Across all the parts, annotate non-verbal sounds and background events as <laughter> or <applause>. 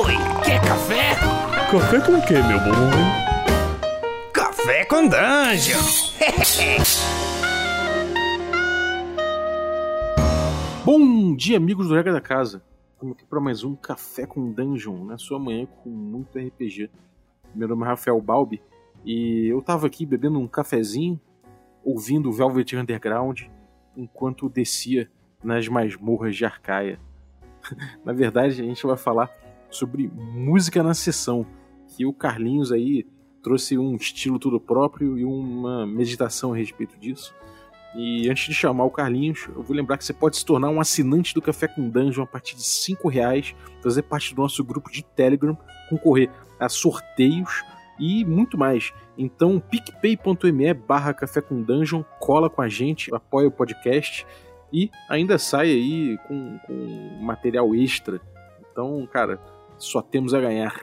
Oi, quer café? Café com o que, meu bom? Café com Dungeon! <laughs> Bom dia, amigos do Regra da Casa. Estamos aqui para mais um Café com Dungeon, na sua manhã com muito RPG. Meu nome é Rafael Balbi e eu tava aqui bebendo um cafezinho, ouvindo Velvet Underground, enquanto descia nas masmorras de Arcaia. <laughs> na verdade, a gente vai falar sobre música na sessão, que o Carlinhos aí trouxe um estilo todo próprio e uma meditação a respeito disso. E antes de chamar o Carlinhos, eu vou lembrar que você pode se tornar um assinante do Café com Dungeon a partir de 5 reais, fazer parte do nosso grupo de Telegram, concorrer a sorteios e muito mais. Então, picpay.me barra Café com Dungeon, cola com a gente, apoia o podcast e ainda sai aí com, com material extra. Então, cara, só temos a ganhar.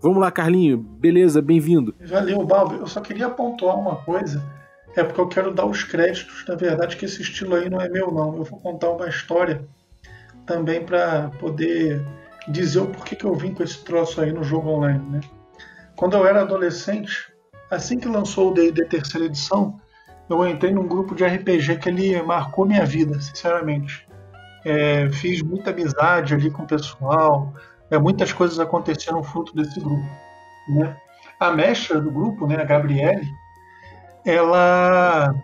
Vamos lá, Carlinho. Beleza, bem-vindo. Valeu, Balbi. Eu só queria pontuar uma coisa. É porque eu quero dar os créditos. Na verdade, que esse estilo aí não é meu, não. Eu vou contar uma história também para poder dizer o porquê que eu vim com esse troço aí no jogo online, né? Quando eu era adolescente, assim que lançou o D&D terceira edição, eu entrei num grupo de RPG que ele marcou minha vida, sinceramente. É, fiz muita amizade ali com o pessoal, é, muitas coisas aconteceram fruto desse grupo. Né? A mestra do grupo, né, a Gabriele, ela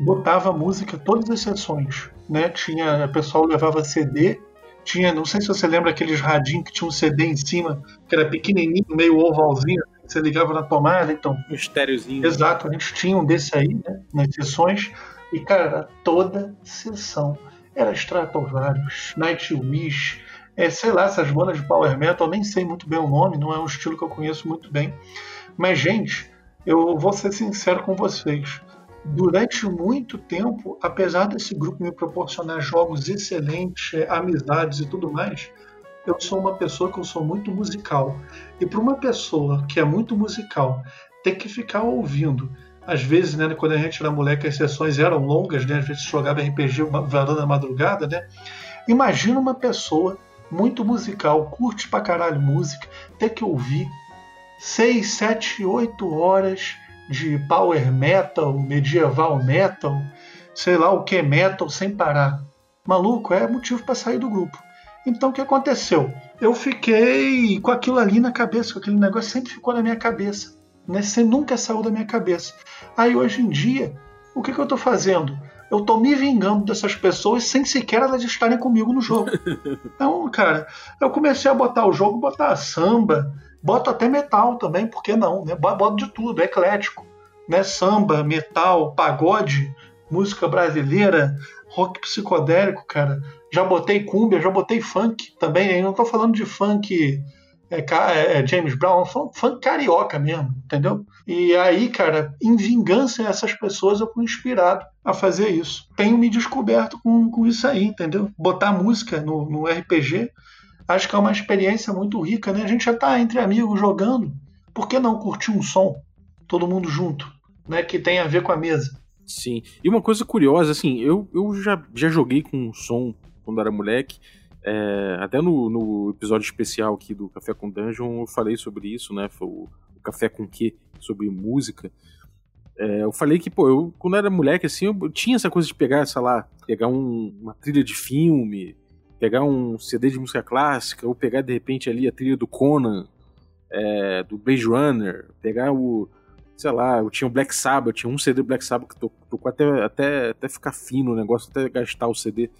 botava música todas as sessões. Né? Tinha, o pessoal levava CD, tinha, não sei se você lembra aqueles radinhos que tinha um CD em cima, que era pequenininho, meio ovalzinho, você ligava na tomada, então. Um estériozinho. Exato, a gente tinha um desse aí, né, nas sessões, e cara, toda sessão era Stratovarius, Nightwish, é, sei lá, essas bandas de power metal, nem sei muito bem o nome, não é um estilo que eu conheço muito bem. Mas, gente, eu vou ser sincero com vocês. Durante muito tempo, apesar desse grupo me proporcionar jogos excelentes, é, amizades e tudo mais, eu sou uma pessoa que eu sou muito musical. E para uma pessoa que é muito musical, ter que ficar ouvindo, às vezes, né, quando a gente era moleque, as sessões eram longas, né, às vezes jogava RPG varando na madrugada, né? Imagina uma pessoa muito musical, curte pra caralho música, ter que ouvir 6, 7, 8 horas de power metal, medieval metal, sei lá o que metal sem parar. Maluco, é motivo para sair do grupo. Então o que aconteceu? Eu fiquei com aquilo ali na cabeça, com aquele negócio sempre ficou na minha cabeça. Né? Você nunca saiu da minha cabeça. Aí hoje em dia, o que, que eu estou fazendo? Eu estou me vingando dessas pessoas sem sequer elas estarem comigo no jogo. <laughs> Então, cara, eu comecei a botar o jogo, botar samba, boto até metal também, por que não? Né? Boto de tudo, é eclético. Né? Samba, metal, pagode, música brasileira, rock psicodélico, cara. Já botei cumbia, já botei funk também. Eu não estou falando de funk é, é, é James Brown, funk, funk carioca mesmo, entendeu? E aí, cara, em vingança a essas pessoas, eu fui inspirado a fazer isso. Tenho me descoberto com, com isso aí, entendeu? Botar música no, no RPG, acho que é uma experiência muito rica, né? A gente já está entre amigos jogando, por que não curtir um som, todo mundo junto, né? Que tem a ver com a mesa. Sim. E uma coisa curiosa, assim, eu, eu já, já joguei com som quando era moleque. É, até no, no, episódio especial aqui do Café com Dungeon eu falei sobre isso, né? Foi o, o Café com Que, sobre música. É, eu falei que, pô, eu, quando era moleque, assim, eu tinha essa coisa de pegar, sei lá, pegar um, uma trilha de filme, pegar um CD de música clássica, ou pegar de repente ali a trilha do Conan, é, do Blade Runner, pegar o, sei lá, eu tinha o Black Sabbath, eu tinha um CD Black Sabbath que tocou até, até, até ficar fino o negócio, até gastar o CD.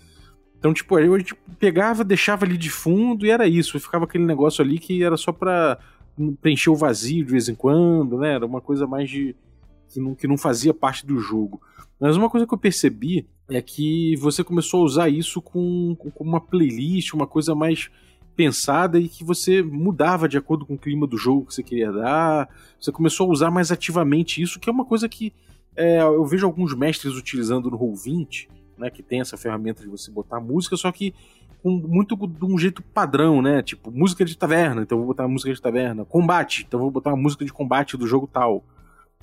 Então, tipo, a gente pegava, deixava ali de fundo e era isso. Ficava aquele negócio ali que era só pra preencher o vazio de vez em quando, né? Era uma coisa mais de. que não, que não fazia parte do jogo. Mas uma coisa que eu percebi é que você começou a usar isso com, com uma playlist, uma coisa mais pensada e que você mudava de acordo com o clima do jogo que você queria dar. Você começou a usar mais ativamente isso, que é uma coisa que é, eu vejo alguns mestres utilizando no Roll20 né, que tem essa ferramenta de você botar música, só que com muito de um jeito padrão, né? Tipo, música de taverna, então vou botar música de taverna. Combate, então vou botar uma música de combate do jogo tal.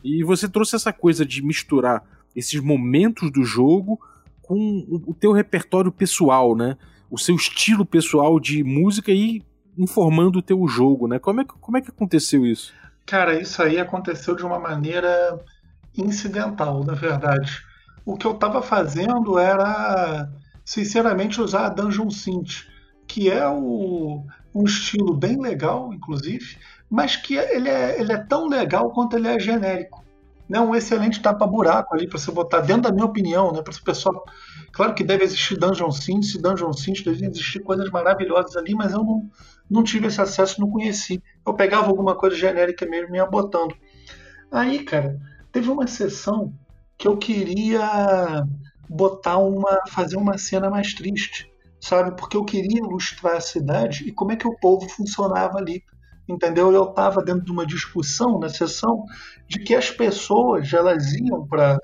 E você trouxe essa coisa de misturar esses momentos do jogo com o teu repertório pessoal, né? O seu estilo pessoal de música e informando o teu jogo, né? Como é, que, como é que aconteceu isso? Cara, isso aí aconteceu de uma maneira incidental, na verdade. O que eu estava fazendo era, sinceramente, usar a Dungeon Synth, que é o, um estilo bem legal, inclusive, mas que ele é, ele é tão legal quanto ele é genérico. Né? Um excelente tapa-buraco ali para você botar, dentro da minha opinião, né? para esse pessoal. Claro que deve existir Dungeon Synth, Dungeon Synth, devem existir coisas maravilhosas ali, mas eu não, não tive esse acesso, não conheci. Eu pegava alguma coisa genérica mesmo e ia botando. Aí, cara, teve uma sessão que eu queria botar uma. fazer uma cena mais triste, sabe? Porque eu queria ilustrar a cidade e como é que o povo funcionava ali. Entendeu? Eu estava dentro de uma discussão na sessão de que as pessoas elas iam para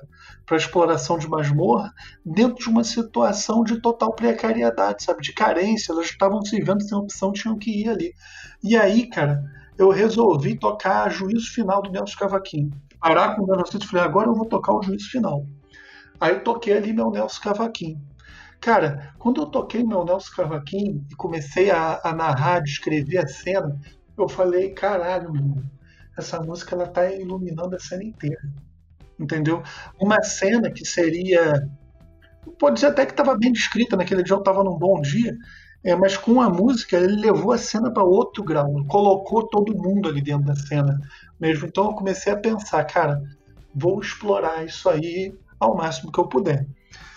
para exploração de masmorra dentro de uma situação de total precariedade, sabe, de carência, elas estavam se vendo sem opção, tinham que ir ali. E aí, cara, eu resolvi tocar juízo final do Nelson Cavaquinho. Parar com o Nelson e falei, agora eu vou tocar o juízo final. Aí toquei ali meu Nelson Cavaquinho. Cara, quando eu toquei meu Nelson Cavaquinho e comecei a, a narrar, descrever a cena, eu falei, caralho, meu irmão, essa música ela tá iluminando a cena inteira entendeu? Uma cena que seria. Pode dizer até que estava bem descrita, naquele dia eu estava num bom dia, é, mas com a música ele levou a cena para outro grau, colocou todo mundo ali dentro da cena mesmo. Então eu comecei a pensar, cara, vou explorar isso aí ao máximo que eu puder.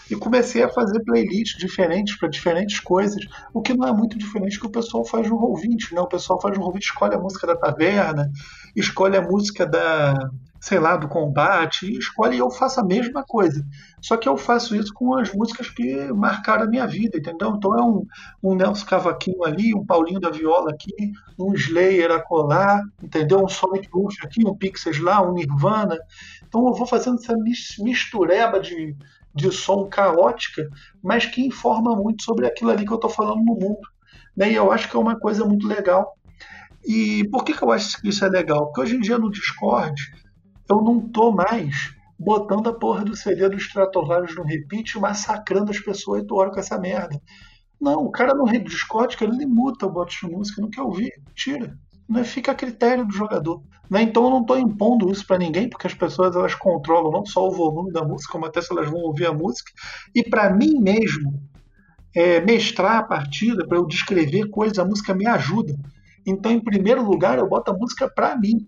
E comecei a fazer playlists diferentes para diferentes coisas, o que não é muito diferente do que o pessoal faz no Roll20, né? O pessoal faz no Roll20, escolhe a música da taverna, escolhe a música da, sei lá, do combate, e escolhe e eu faço a mesma coisa. Só que eu faço isso com as músicas que marcaram a minha vida, entendeu? Então é um, um Nelson Cavaquinho ali, um Paulinho da Viola aqui, um Slayer a colar, entendeu? Um Sonic Youth aqui, um Pixies lá, um Nirvana. Então eu vou fazendo essa mistureba de, de som caótica, mas que informa muito sobre aquilo ali que eu estou falando no mundo. Né? E eu acho que é uma coisa muito legal. E por que, que eu acho que isso é legal? Porque hoje em dia no Discord eu não tô mais botando a porra do CD do Stratovarius no repeat massacrando as pessoas oito horas com essa merda. Não, o cara no Discord, ele muta o bot de música, não quer ouvir, tira. Não fica a critério do jogador. Né? Então eu não estou impondo isso para ninguém, porque as pessoas elas controlam não só o volume da música, como até se elas vão ouvir a música. E para mim mesmo, é, mestrar a partida, para eu descrever coisas, a música me ajuda. Então, em primeiro lugar, eu boto a música para mim.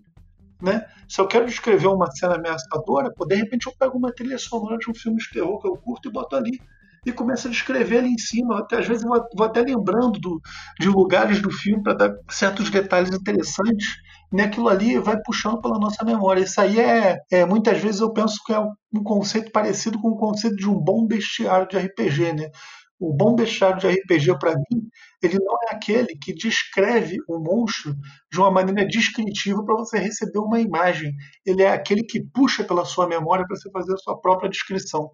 Né? Se eu quero descrever uma cena ameaçadora, pô, de repente eu pego uma trilha sonora de um filme de terror que eu curto e boto ali. E começo a descrever ali em cima. Até, às vezes eu vou, vou até lembrando do, de lugares do filme para dar certos detalhes interessantes. E aquilo ali vai puxando pela nossa memória. Isso aí é, é, Muitas vezes eu penso que é um conceito parecido com o conceito de um bom bestiário de RPG. Né? O bom bestiário de RPG, para mim, ele não é aquele que descreve o monstro de uma maneira descritiva para você receber uma imagem. Ele é aquele que puxa pela sua memória para você fazer a sua própria descrição.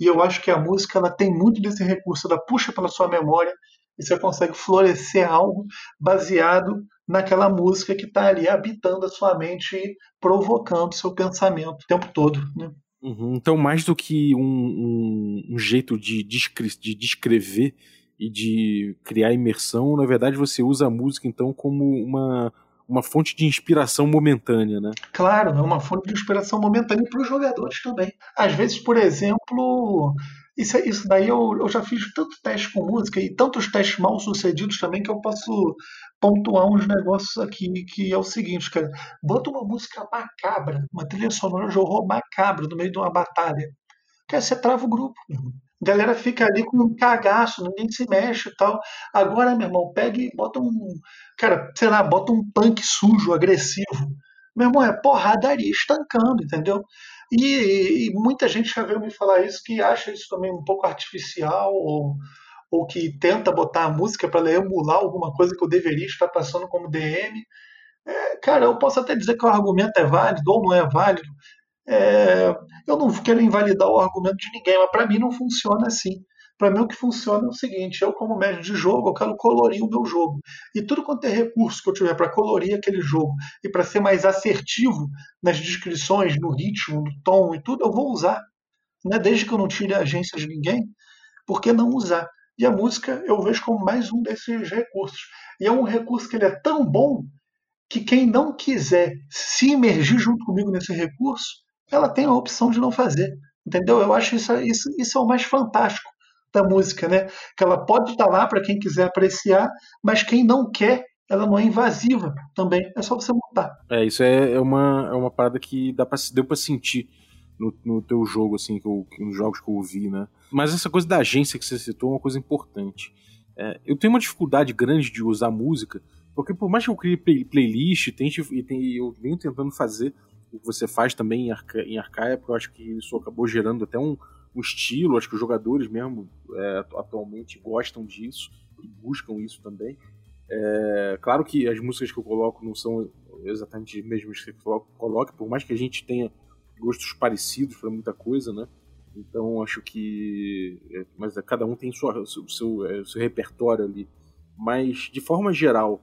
E eu acho que a música ela tem muito desse recurso, ela puxa pela sua memória e você consegue florescer algo baseado naquela música que está ali habitando a sua mente e provocando seu pensamento o tempo todo. Né? Uhum. Então, mais do que um, um, um jeito de, descre de descrever e de criar imersão, na verdade você usa a música então como uma, uma fonte de inspiração momentânea, né? Claro, é uma fonte de inspiração momentânea para os jogadores também. Às vezes, por exemplo, isso, isso daí eu, eu já fiz tanto teste com música e tantos testes mal sucedidos também que eu posso pontuar uns negócios aqui que é o seguinte, cara. Bota uma música macabra, uma trilha sonora de horror macabra no meio de uma batalha. Cara, você trava o grupo, meu irmão. A galera fica ali com um cagaço, ninguém se mexe e tal. Agora, meu irmão, pega e bota um. Cara, sei lá, bota um punk sujo, agressivo. Meu irmão, é porradaria estancando, entendeu? E, e, muita gente já veio me falar isso, que acha isso também um pouco artificial, ou, ou que tenta botar a música para emular alguma coisa que eu deveria estar passando como DM. É, cara, eu posso até dizer que o argumento é válido ou não é válido, é, eu não quero invalidar o argumento de ninguém, mas para mim não funciona assim. Para mim o que funciona é o seguinte: eu, como médio de jogo, eu quero colorir o meu jogo. E tudo quanto é recurso que eu tiver para colorir aquele jogo e para ser mais assertivo nas descrições, no ritmo, no tom e tudo, eu vou usar. Né? Desde que eu não tire a agência de ninguém, por que não usar? E a música eu vejo como mais um desses recursos. E é um recurso que ele é tão bom que quem não quiser se imergir junto comigo nesse recurso, ela tem a opção de não fazer. Entendeu? Eu acho isso, isso, isso é o mais fantástico da música, né? Que ela pode estar lá para quem quiser apreciar, mas quem não quer, ela não é invasiva também. É só você montar. É, isso é, é uma, é uma parada que dá pra, deu para sentir no, no teu jogo, assim, que eu, nos jogos que eu ouvi, né? Mas essa coisa da agência que você citou é uma coisa importante. É, eu tenho uma dificuldade grande de usar música, porque por mais que eu crie play, playlist, tente, e tem, eu venho tentando fazer o que você faz também em, em Arcaia, porque eu acho que isso acabou gerando até um, um estilo, acho que os jogadores mesmo é, atualmente gostam disso e buscam isso também. É, claro que as músicas que eu coloco não são exatamente as mesmas que você coloca, por mais que a gente tenha gostos parecidos para muita coisa, né? Então acho que. É, mas cada um tem sua, o seu, seu, é, seu repertório ali. Mas, de forma geral,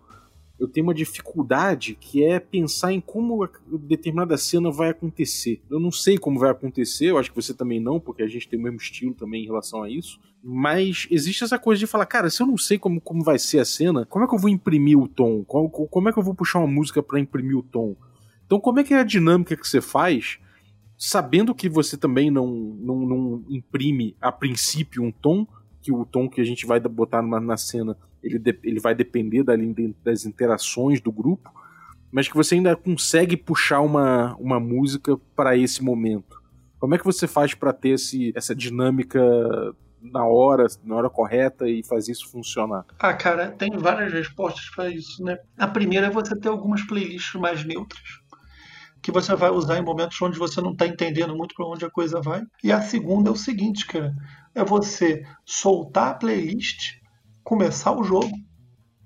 eu tenho uma dificuldade que é pensar em como determinada cena vai acontecer. Eu não sei como vai acontecer, eu acho que você também não, porque a gente tem o mesmo estilo também em relação a isso. Mas existe essa coisa de falar, cara, se eu não sei como, como vai ser a cena, como é que eu vou imprimir o tom? Como, como é que eu vou puxar uma música para imprimir o tom? Então, como é que é a dinâmica que você faz, sabendo que você também não, não, não imprime a princípio um tom, que o tom que a gente vai botar na, na cena ele, de, ele vai depender das interações do grupo, mas que você ainda consegue puxar uma, uma música para esse momento. Como é que você faz para ter esse, essa dinâmica na hora, na hora correta e fazer isso funcionar? Ah, cara, tem várias respostas para isso, né? A primeira é você ter algumas playlists mais neutras, que você vai usar em momentos onde você não está entendendo muito para onde a coisa vai. E a segunda é o seguinte, cara, é você soltar a playlist começar o jogo,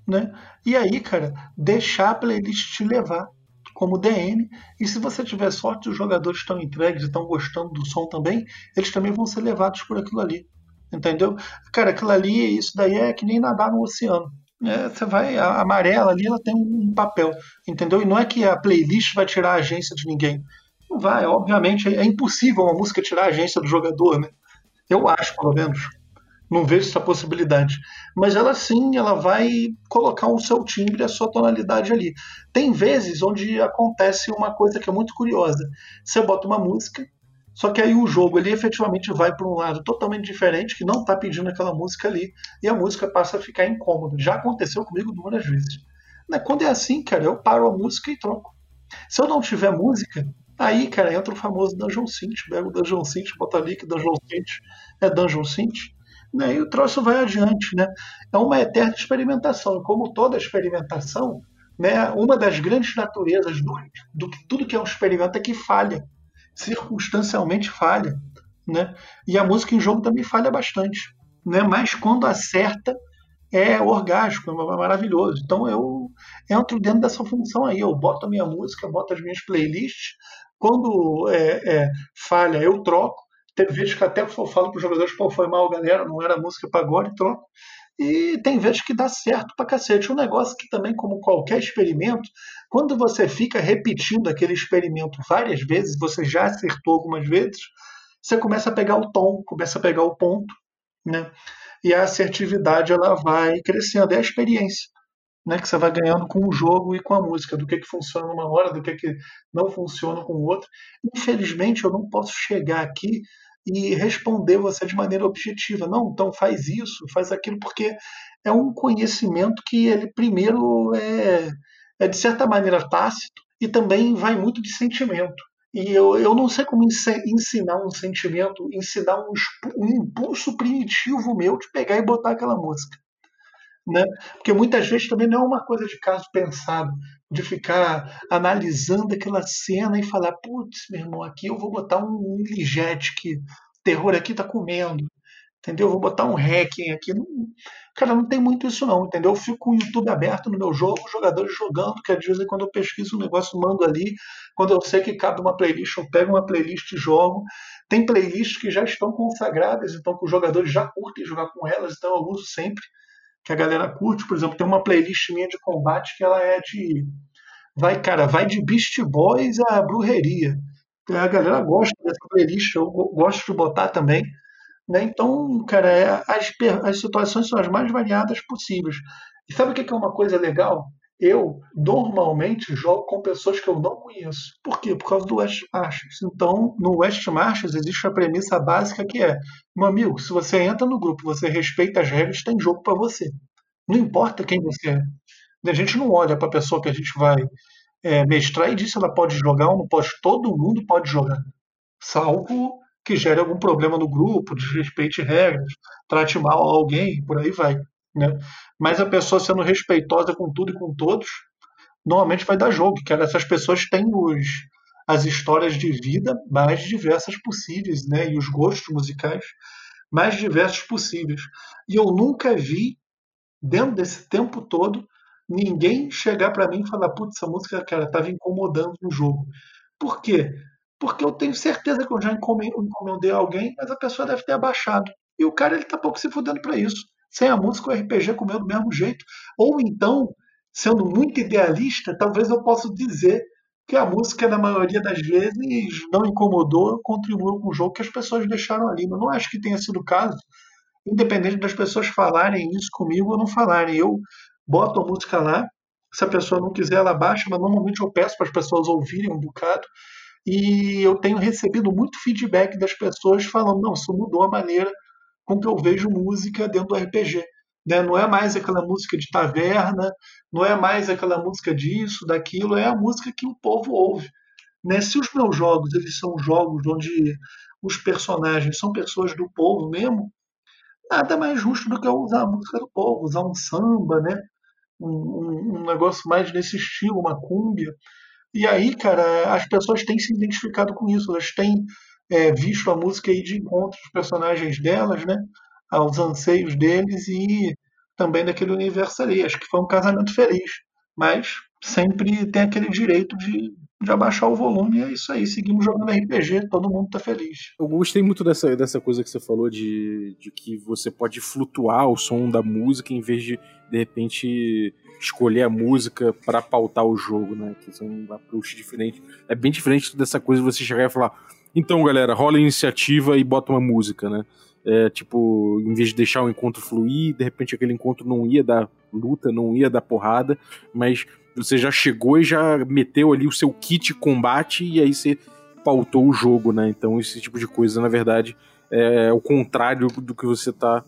né? E aí, cara, deixar a playlist te levar como DM. E se você tiver sorte, os jogadores estão entregues e estão gostando do som também, eles também vão ser levados por aquilo ali. Entendeu? Cara, aquilo ali, isso daí é que nem nadar no oceano. É, você vai, a amarela ali, ela tem um papel, entendeu? E não é que a playlist vai tirar a agência de ninguém. Não vai, obviamente, é impossível uma música tirar a agência do jogador, né? Eu acho, pelo menos não vejo essa possibilidade. Mas ela sim, ela vai colocar o seu timbre, a sua tonalidade ali. Tem vezes onde acontece uma coisa que é muito curiosa. Você bota uma música, só que aí o jogo ele efetivamente vai para um lado totalmente diferente, que não está pedindo aquela música ali, e a música passa a ficar incômoda. Já aconteceu comigo duas vezes. Né, quando é assim, cara, eu paro a música e troco. Se eu não tiver música, aí, cara, entra o famoso Dungeon Synth. Pega o Dungeon Synth, bota ali que Dungeon Synth é Dungeon Synth né, e o troço vai adiante. Né? É uma eterna experimentação. Como toda experimentação, né, uma das grandes naturezas do, do tudo que é um experimento é que falha, circunstancialmente falha. Né? E a música em jogo também falha bastante. Né? Mas quando acerta, é orgásmico, é maravilhoso. Então eu entro dentro dessa função aí. Eu boto a minha música, boto as minhas playlists. Quando é, é, falha, eu troco. Teve vezes que até eu falo para os jogadores, pô, foi mal, galera, não era música pagode, troca. E tem vezes que dá certo pra cacete. Um negócio que também, como qualquer experimento, quando você fica repetindo aquele experimento várias vezes, você já acertou algumas vezes, você começa a pegar o tom, começa a pegar o ponto, né? E a assertividade ela vai crescendo, é a experiência, né? Que você vai ganhando com o jogo e com a música, do que que funciona numa hora, do que que não funciona com o outro. Infelizmente, eu não posso chegar aqui e responder você de maneira objetiva. Não, então faz isso, faz aquilo, porque é um conhecimento que ele primeiro é, é de certa maneira tácito e também vai muito de sentimento. E eu, eu não sei como ensinar um sentimento, ensinar um, um impulso primitivo meu de pegar e botar aquela música. Né? Porque muitas vezes também não é uma coisa de caso pensado, de ficar analisando aquela cena e falar, putz, meu irmão, aqui eu vou botar um ligete que terror aqui tá comendo, entendeu? Eu vou botar um hacking aqui. Não, cara, não tem muito isso não, entendeu? Eu fico com o YouTube aberto no meu jogo, jogadores jogando, que às vezes quando eu pesquiso um negócio, mando ali. Quando eu sei que cabe uma playlist, eu pego uma playlist e jogo. Tem playlists que já estão consagradas, então que os jogadores já curtem jogar com elas, então eu uso sempre que a galera curte. Por exemplo, tem uma playlist minha de combate que ela é de. Vai, cara, vai de Beast Boys a brujeria. A galera gosta dessa playlist, eu gosto de botar também. Né? Então, cara, é, as, as situações são as mais variadas possíveis. E sabe o que é uma coisa legal? Eu normalmente jogo com pessoas que eu não conheço. Por quê? Por causa do West Marches. Então, no West Marches existe a premissa básica que é: meu amigo, se você entra no grupo, você respeita as regras, tem jogo para você. Não importa quem você é. A gente não olha para a pessoa que a gente vai é, mestrar e diz se ela pode jogar ou não pode. Todo mundo pode jogar. Salvo que gere algum problema no grupo, desrespeite regras, trate mal alguém, por aí vai. Né? Mas a pessoa sendo respeitosa com tudo e com todos, normalmente vai dar jogo, que essas pessoas têm os, as histórias de vida mais diversas possíveis, né? E os gostos musicais mais diversos possíveis. E eu nunca vi, dentro desse tempo todo, ninguém chegar para mim e falar: putz, essa música, cara, estava incomodando no jogo. Por quê? Porque eu tenho certeza que eu já encomendei alguém, mas a pessoa deve ter abaixado. E o cara, ele tá pouco se fudendo para isso. Sem a música, o RPG comeu do mesmo jeito. Ou então, sendo muito idealista, talvez eu possa dizer que a música, na maioria das vezes, não incomodou, contribuiu com o jogo que as pessoas deixaram ali. Mas não acho que tenha sido o caso, independente das pessoas falarem isso comigo ou não falarem. Eu boto a música lá, se a pessoa não quiser, ela baixa, mas normalmente eu peço para as pessoas ouvirem um bocado. E eu tenho recebido muito feedback das pessoas falando: não, isso mudou a maneira com que eu vejo música dentro do RPG. Né? Não é mais aquela música de taverna, não é mais aquela música disso, daquilo, é a música que o povo ouve. Né? Se os meus jogos eles são jogos onde os personagens são pessoas do povo mesmo, nada mais justo do que eu usar a música do povo, usar um samba, né? um, um, um negócio mais desse estilo, uma cúmbia. E aí, cara, as pessoas têm se identificado com isso, elas têm é, visto a música aí de encontro dos personagens delas, né? Aos anseios deles e também daquele universo ali. Acho que foi um casamento feliz. Mas sempre tem aquele direito de, de abaixar o volume e é isso aí. Seguimos jogando RPG, todo mundo tá feliz. Eu gostei muito dessa, dessa coisa que você falou de, de que você pode flutuar o som da música em vez de, de repente, escolher a música para pautar o jogo, né? Que são um approach diferente. É bem diferente dessa coisa de você chegar e falar então, galera, rola a iniciativa e bota uma música, né? É, tipo, em vez de deixar o encontro fluir, de repente aquele encontro não ia dar luta, não ia dar porrada, mas você já chegou e já meteu ali o seu kit combate e aí você pautou o jogo, né? Então esse tipo de coisa, na verdade, é o contrário do que você tá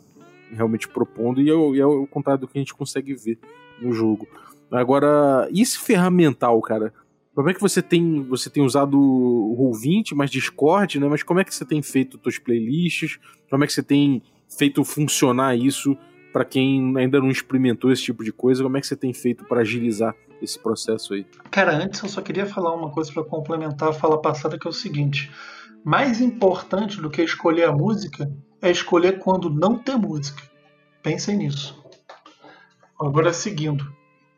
realmente propondo e é, o, é o contrário do que a gente consegue ver no jogo. Agora, e esse ferramental, cara? Como é que você tem você tem usado o Roll20, mais Discord, né? Mas como é que você tem feito suas playlists? Como é que você tem feito funcionar isso para quem ainda não experimentou esse tipo de coisa? Como é que você tem feito para agilizar esse processo aí? Cara, antes eu só queria falar uma coisa para complementar a fala passada que é o seguinte: mais importante do que escolher a música é escolher quando não ter música. Pensem nisso. Agora seguindo,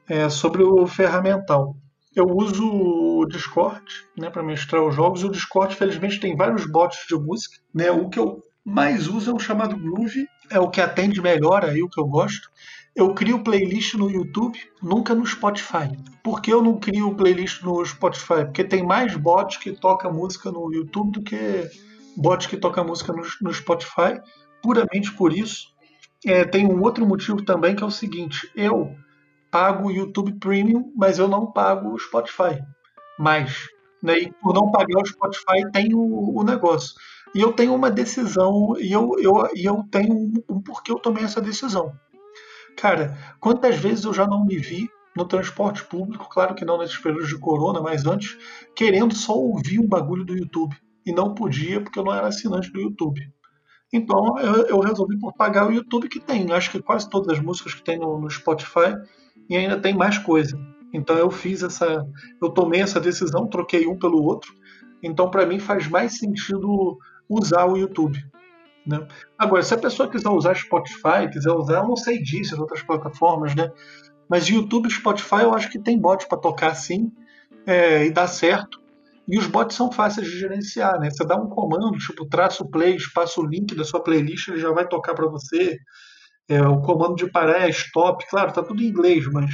é sobre o ferramental eu uso o Discord né, para mestrar os jogos. O Discord, felizmente, tem vários bots de música. Né? O que eu mais uso é o chamado Groove, é o que atende melhor aí, o que eu gosto. Eu crio playlist no YouTube, nunca no Spotify. Por que eu não crio playlist no Spotify? Porque tem mais bots que tocam música no YouTube do que bots que tocam música no, no Spotify. Puramente por isso. É, tem um outro motivo também que é o seguinte: eu pago o YouTube Premium, mas eu não pago o Spotify. Mas, né, e por não pagar o Spotify tem o, o, negócio. E eu tenho uma decisão, e eu, eu, eu tenho um, um porquê eu tomei essa decisão. Cara, quantas vezes eu já não me vi no transporte público, claro que não nesses períodos de corona, mas antes, querendo só ouvir um bagulho do YouTube. E não podia porque eu não era assinante do YouTube. Então eu, eu resolvi por pagar o YouTube que tem. Acho que quase todas as músicas que tem no, no Spotify e ainda tem mais coisa. Então eu fiz essa, eu tomei essa decisão, troquei um pelo outro. Então para mim faz mais sentido usar o YouTube. Né? Agora, se a pessoa quiser usar Spotify, quiser usar, eu não sei disso, outras plataformas, né? Mas YouTube e Spotify eu acho que tem bot para tocar sim é, e dá certo. E os bots são fáceis de gerenciar, né? Você dá um comando, tipo traço play, espaço link da sua playlist, ele já vai tocar para você. É, o comando de parar é stop, claro, está tudo em inglês, mas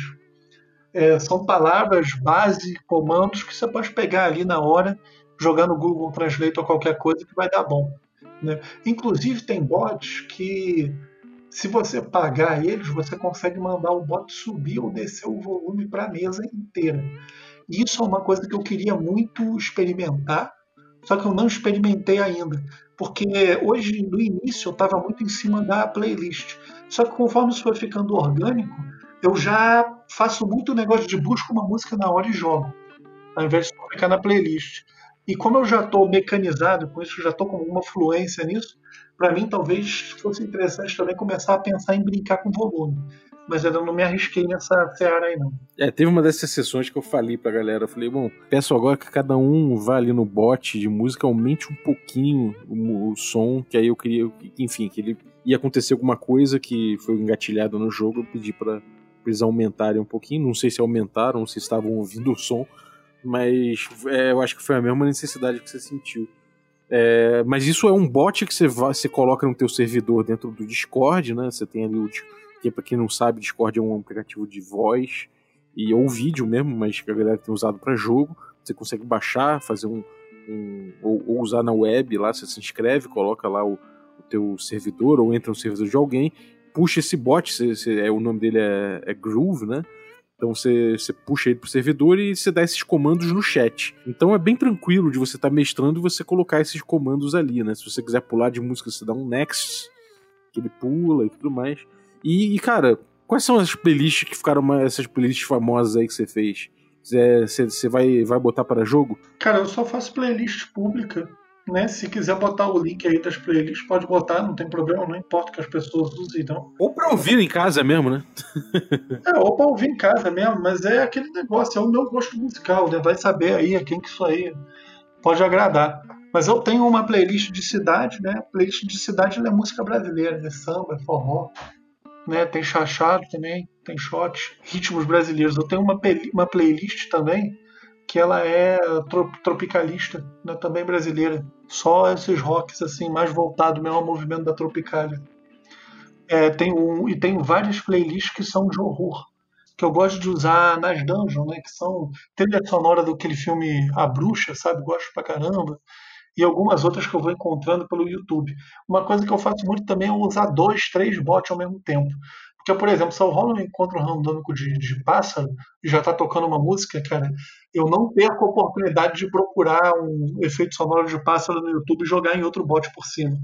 é, são palavras base, comandos que você pode pegar ali na hora, jogar no Google Translate ou qualquer coisa que vai dar bom. Né? Inclusive tem bots que se você pagar eles, você consegue mandar o bot subir ou descer o volume para a mesa inteira. Isso é uma coisa que eu queria muito experimentar, só que eu não experimentei ainda, porque hoje no início eu estava muito em cima da playlist. Só que conforme isso foi ficando orgânico, eu já faço muito negócio de busca uma música na hora e jogo, ao invés de ficar na playlist. E como eu já estou mecanizado com isso, já estou com uma fluência nisso, para mim talvez fosse interessante também começar a pensar em brincar com volume. Mas eu não me arrisquei nessa seara aí, não. É, teve uma dessas sessões que eu falei pra galera. Eu falei, bom, peço agora que cada um vá ali no bot de música, aumente um pouquinho o, o som, que aí eu queria, enfim, que ele ia acontecer alguma coisa que foi engatilhada no jogo, eu pedi pra eles aumentarem um pouquinho. Não sei se aumentaram, se estavam ouvindo o som, mas é, eu acho que foi a mesma necessidade que você sentiu. É, mas isso é um bot que você, vai, você coloca no teu servidor dentro do Discord, né? Você tem ali o que para quem não sabe, Discord é um aplicativo de voz e ou vídeo mesmo, mas que a galera tem usado para jogo. Você consegue baixar, fazer um, um ou, ou, usar na web lá, você se inscreve, coloca lá o teu servidor ou entra no servidor de alguém, puxa esse bot, você, você, é, o nome dele é, é Groove, né? Então você, você puxa ele pro servidor e você dá esses comandos no chat. Então é bem tranquilo de você estar tá mestrando e você colocar esses comandos ali, né? Se você quiser pular de música, você dá um next, que ele pula e tudo mais. E, e cara, quais são as playlists que ficaram mais, essas playlists famosas aí que você fez? Você vai, vai botar para jogo? Cara, eu só faço playlist pública né? Se quiser botar o link aí das playlists, pode botar, não tem problema, não importa que as pessoas usem, não. Ou pra ouvir em casa mesmo, né? <laughs> é, ou pra ouvir em casa mesmo, mas é aquele negócio, é o meu gosto musical, né? Vai saber aí a quem que isso aí pode agradar. Mas eu tenho uma playlist de cidade, né? A playlist de cidade é música brasileira, é samba, é forró, né? Tem chachado também, tem shot, ritmos brasileiros. Eu tenho uma, uma playlist também que ela é tropicalista, né, também brasileira. Só esses rocks assim mais voltado mesmo ao movimento da Tropicália. É, tem um, e tem várias playlists que são de horror, que eu gosto de usar nas dungeons, né, que são trilha sonora daquele filme A Bruxa, sabe? Gosto pra caramba. E algumas outras que eu vou encontrando pelo YouTube. Uma coisa que eu faço muito também é usar dois, três bots ao mesmo tempo. Porque, por exemplo, se eu rolo um encontro randômico de, de pássaro e já está tocando uma música, cara, eu não perco a oportunidade de procurar um efeito sonoro de pássaro no YouTube e jogar em outro bot por cima.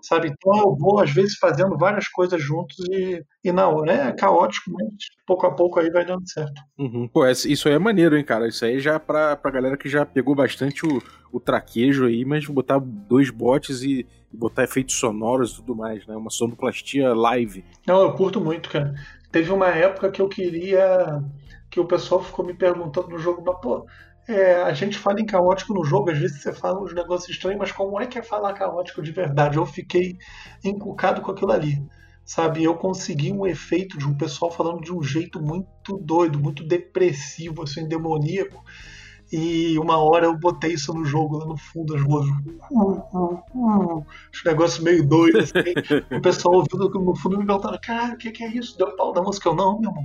Sabe? Então eu vou, às vezes, fazendo várias coisas juntos e, e na hora é caótico, mas pouco a pouco aí vai dando certo. Uhum. Pô, isso aí é maneiro, hein, cara? Isso aí já é pra, pra galera que já pegou bastante o, o traquejo aí, mas botar dois bots e botar efeitos sonoros e tudo mais, né? Uma sonoplastia live. Não, eu curto muito, cara. Teve uma época que eu queria. Que o pessoal ficou me perguntando no jogo, mas, pô, é, a gente fala em caótico no jogo, às vezes você fala uns negócios estranhos, mas como é que é falar caótico de verdade? Eu fiquei encucado com aquilo ali. Sabe, eu consegui um efeito de um pessoal falando de um jeito muito doido, muito depressivo, assim, demoníaco. E uma hora eu botei isso no jogo, lá no fundo, as vozes. Uh, uh, uh, os negócios meio doidos, assim. <laughs> o pessoal ouvindo no fundo me perguntando: Cara, o que, que, é isso? Deu pau da música? Eu, não, meu irmão.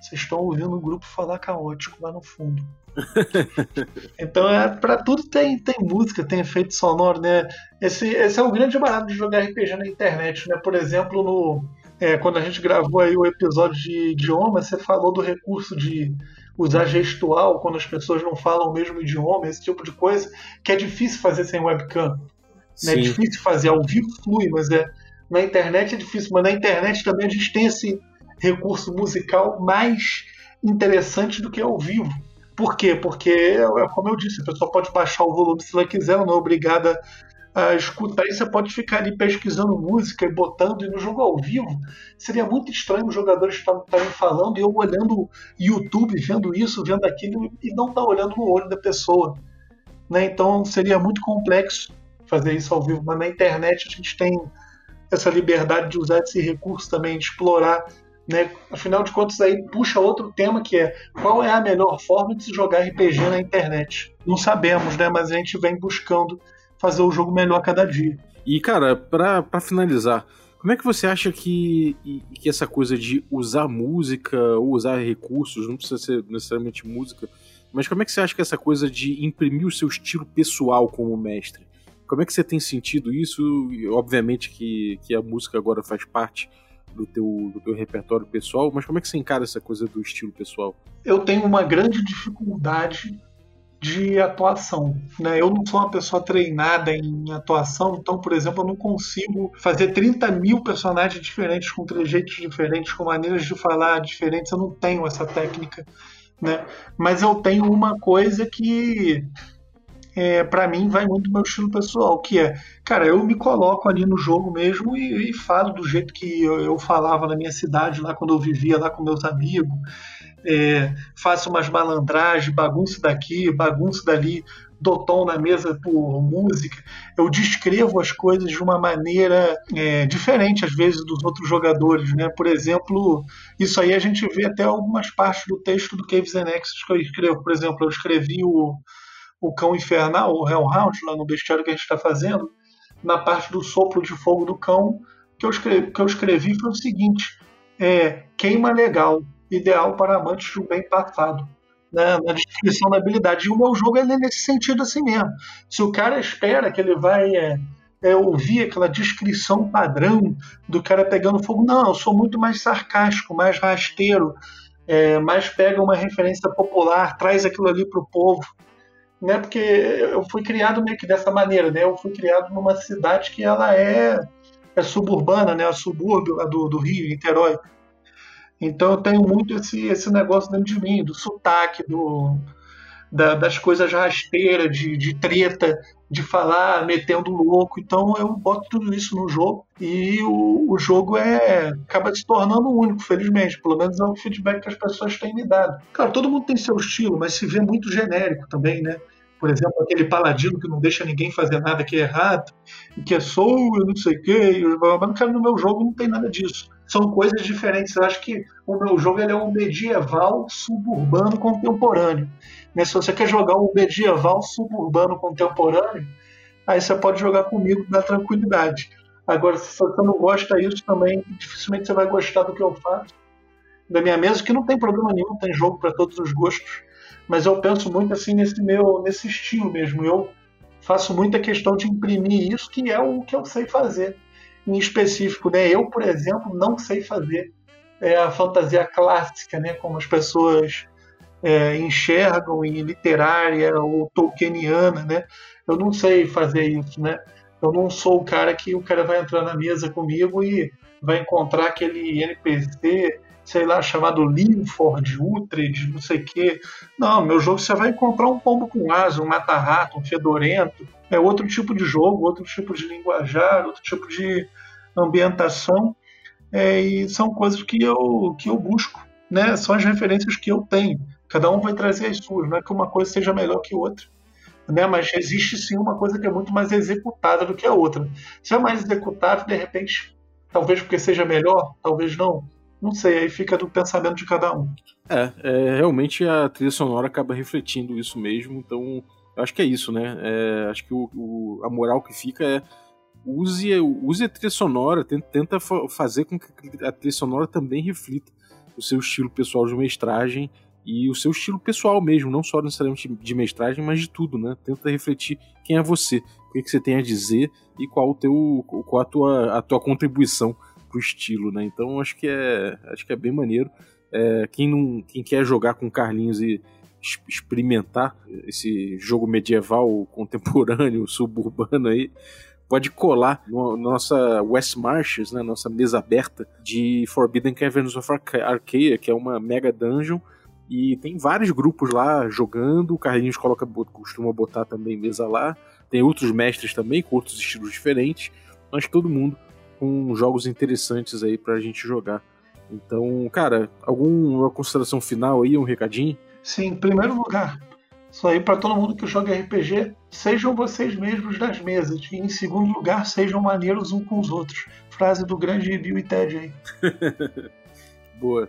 Vocês estão ouvindo o grupo falar caótico lá no fundo. <laughs> então, é, para tudo tem, tem música, tem efeito sonoro, né? Esse, esse é o grande barato de jogar RPG na internet, né? Por exemplo, no, é, quando a gente gravou aí o episódio de idioma, você falou do recurso de usar gestual quando as pessoas não falam o mesmo idioma, esse tipo de coisa, que é difícil fazer sem webcam. Né? É difícil fazer ao vivo, flui, mas é, na internet é difícil. Mas na internet também a gente tem esse recurso musical mais interessante do que ao vivo. Por quê? Porque, é como eu disse, a pessoa pode baixar o volume se ela quiser, ela não é obrigada a escutar e você pode ficar ali pesquisando música e botando, e no jogo ao vivo seria muito estranho os jogadores estarem falando e eu olhando YouTube, vendo isso, vendo aquilo e não estar tá olhando no olho da pessoa. Né? Então seria muito complexo fazer isso ao vivo, mas na internet a gente tem essa liberdade de usar esse recurso também, de explorar. Né? Afinal de contas, aí puxa outro tema que é qual é a melhor forma de se jogar RPG na internet. Não sabemos, né? mas a gente vem buscando fazer o jogo melhor a cada dia. E, cara, para finalizar, como é que você acha que, que essa coisa de usar música ou usar recursos, não precisa ser necessariamente música, mas como é que você acha que essa coisa de imprimir o seu estilo pessoal como mestre? Como é que você tem sentido isso? E, obviamente que, que a música agora faz parte do teu, do teu repertório pessoal, mas como é que você encara essa coisa do estilo pessoal? Eu tenho uma grande dificuldade de atuação. Né? Eu não sou uma pessoa treinada em atuação, então, por exemplo, eu não consigo fazer 30 mil personagens diferentes, com trejeitos diferentes, com maneiras de falar diferentes. Eu não tenho essa técnica. Né? Mas eu tenho uma coisa que é, para mim vai muito meu estilo pessoal, que é, cara, eu me coloco ali no jogo mesmo e, e falo do jeito que eu, eu, falava na minha cidade, lá quando eu vivia lá com meus amigos. É, faço umas malandragens, bagunço daqui, bagunço dali, dou tom na mesa por música. Eu descrevo as coisas de uma maneira é, diferente, às vezes, dos outros jogadores. Né? Por exemplo, isso aí a gente vê até algumas partes do texto do Caves and Exes que eu escrevo. Por exemplo, eu escrevi o o cão infernal, o Hellhound, lá no bestiário que a gente está fazendo, na parte do sopro de fogo do cão, que eu escrevi, que eu escrevi foi o seguinte: é, queima legal, ideal para amantes um bem passado. Né, na descrição da habilidade. E o meu jogo é nesse sentido assim mesmo. Se o cara espera que ele vai é, é, ouvir aquela descrição padrão do cara pegando fogo, não, eu sou muito mais sarcástico, mais rasteiro, é, mais pega uma referência popular, traz aquilo ali para o povo né? Porque eu fui criado meio que dessa maneira, né? Eu fui criado numa cidade que ela é, é suburbana, né? A subúrbio lá do, do Rio, Niterói. Então eu tenho muito esse, esse negócio dentro de mim, do sotaque, do, da, das coisas rasteiras, de, de treta, de falar metendo louco. Então eu boto tudo isso no jogo e o, o jogo é acaba se tornando único, felizmente. Pelo menos é o feedback que as pessoas têm me dado. Claro, todo mundo tem seu estilo, mas se vê muito genérico também, né? Por exemplo, aquele paladino que não deixa ninguém fazer nada que é errado, e que é sou, eu não sei o quê, mas cara, no meu jogo não tem nada disso. São coisas diferentes. Eu acho que o meu jogo ele é um medieval suburbano contemporâneo. Né? Se você quer jogar um medieval suburbano contemporâneo, aí você pode jogar comigo na tranquilidade. Agora, se você não gosta disso também, dificilmente você vai gostar do que eu faço. Da minha mesa, que não tem problema nenhum, tem jogo para todos os gostos mas eu penso muito assim nesse meu nesse estilo mesmo. Eu faço muita questão de imprimir isso, que é o que eu sei fazer. Em específico, né? Eu, por exemplo, não sei fazer é, a fantasia clássica, né? Como as pessoas é, enxergam em literária ou tolkieniana, né? Eu não sei fazer isso, né? Eu não sou o cara que o cara vai entrar na mesa comigo e vai encontrar aquele NPC sei lá, chamado Linford, Utrecht, não sei o quê. Não, meu jogo você vai encontrar um pombo com asa, um mata-rato, um fedorento. É outro tipo de jogo, outro tipo de linguajar, outro tipo de ambientação. É, e são coisas que eu, que eu busco, né? São as referências que eu tenho. Cada um vai trazer as suas, não é que uma coisa seja melhor que outra. Né? Mas existe sim uma coisa que é muito mais executada do que a outra. Se é mais executável, de repente, talvez porque seja melhor, talvez não não sei, aí fica do pensamento de cada um. É, é realmente a trilha sonora acaba refletindo isso mesmo, então acho que é isso, né? É, acho que o, o, a moral que fica é use, use a trilha sonora, tenta, tenta fazer com que a trilha sonora também reflita o seu estilo pessoal de mestragem e o seu estilo pessoal mesmo, não só necessariamente de mestragem, mas de tudo, né? Tenta refletir quem é você, o que, que você tem a dizer e qual o teu, qual a tua, a tua contribuição pro estilo, né? Então acho que é, acho que é bem maneiro. É, quem, não, quem quer jogar com Carlinhos e experimentar esse jogo medieval, <laughs> contemporâneo, suburbano aí, pode colar na nossa West Marches, né, nossa mesa aberta de Forbidden Caverns of Arcadia, que é uma mega dungeon, e tem vários grupos lá jogando, o Carlinhos coloca, costuma botar também mesa lá, tem outros mestres também, com outros estilos diferentes, mas todo mundo com jogos interessantes aí pra gente jogar. Então, cara, alguma consideração final aí, um recadinho? Sim, em primeiro lugar, isso aí para todo mundo que joga RPG, sejam vocês mesmos das mesas. E em segundo lugar, sejam maneiros uns com os outros. Frase do grande Bill e Ted aí. <laughs> Boa,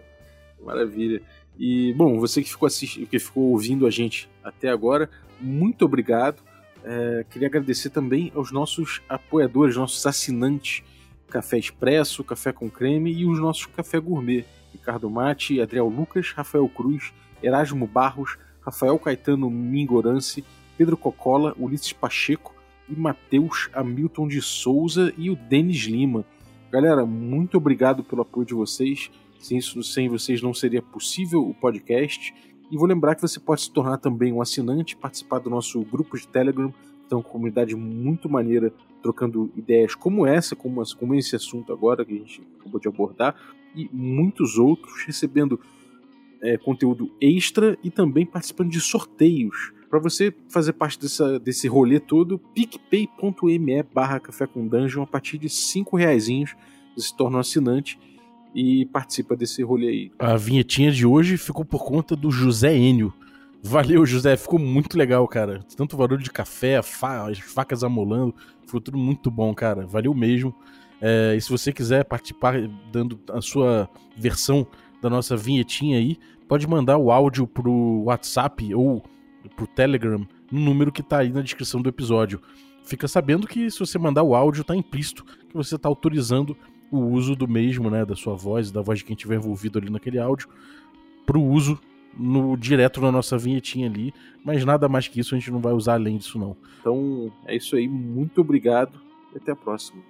maravilha. E, bom, você que ficou, assistindo, que ficou ouvindo a gente até agora, muito obrigado. É, queria agradecer também aos nossos apoiadores, nossos assinantes Café Expresso, Café com Creme e os nossos Café Gourmet. Ricardo Mate, Adriel Lucas, Rafael Cruz, Erasmo Barros, Rafael Caetano Mingorance, Pedro Cocola, Ulisses Pacheco, e Matheus Hamilton de Souza e o Denis Lima. Galera, muito obrigado pelo apoio de vocês. Sem, isso, sem vocês não seria possível o podcast. E vou lembrar que você pode se tornar também um assinante, participar do nosso grupo de Telegram, então comunidade muito maneira, trocando ideias como essa, como, como esse assunto agora que a gente acabou de abordar, e muitos outros, recebendo é, conteúdo extra e também participando de sorteios. Para você fazer parte dessa, desse rolê todo, picpay.me barra café com dungeon, a partir de 5 reais você se torna um assinante e participa desse rolê aí. A vinhetinha de hoje ficou por conta do José Enio. Valeu, José, ficou muito legal, cara. Tanto barulho de café, fa as facas amolando, ficou tudo muito bom, cara. Valeu mesmo. É, e se você quiser participar dando a sua versão da nossa vinhetinha aí, pode mandar o áudio pro WhatsApp ou pro Telegram no número que tá aí na descrição do episódio. Fica sabendo que se você mandar o áudio, tá implícito que você tá autorizando o uso do mesmo, né, da sua voz, da voz de quem estiver envolvido ali naquele áudio, pro uso no direto na nossa vinhetinha ali, mas nada mais que isso a gente não vai usar além disso não. Então é isso aí, muito obrigado e até a próxima.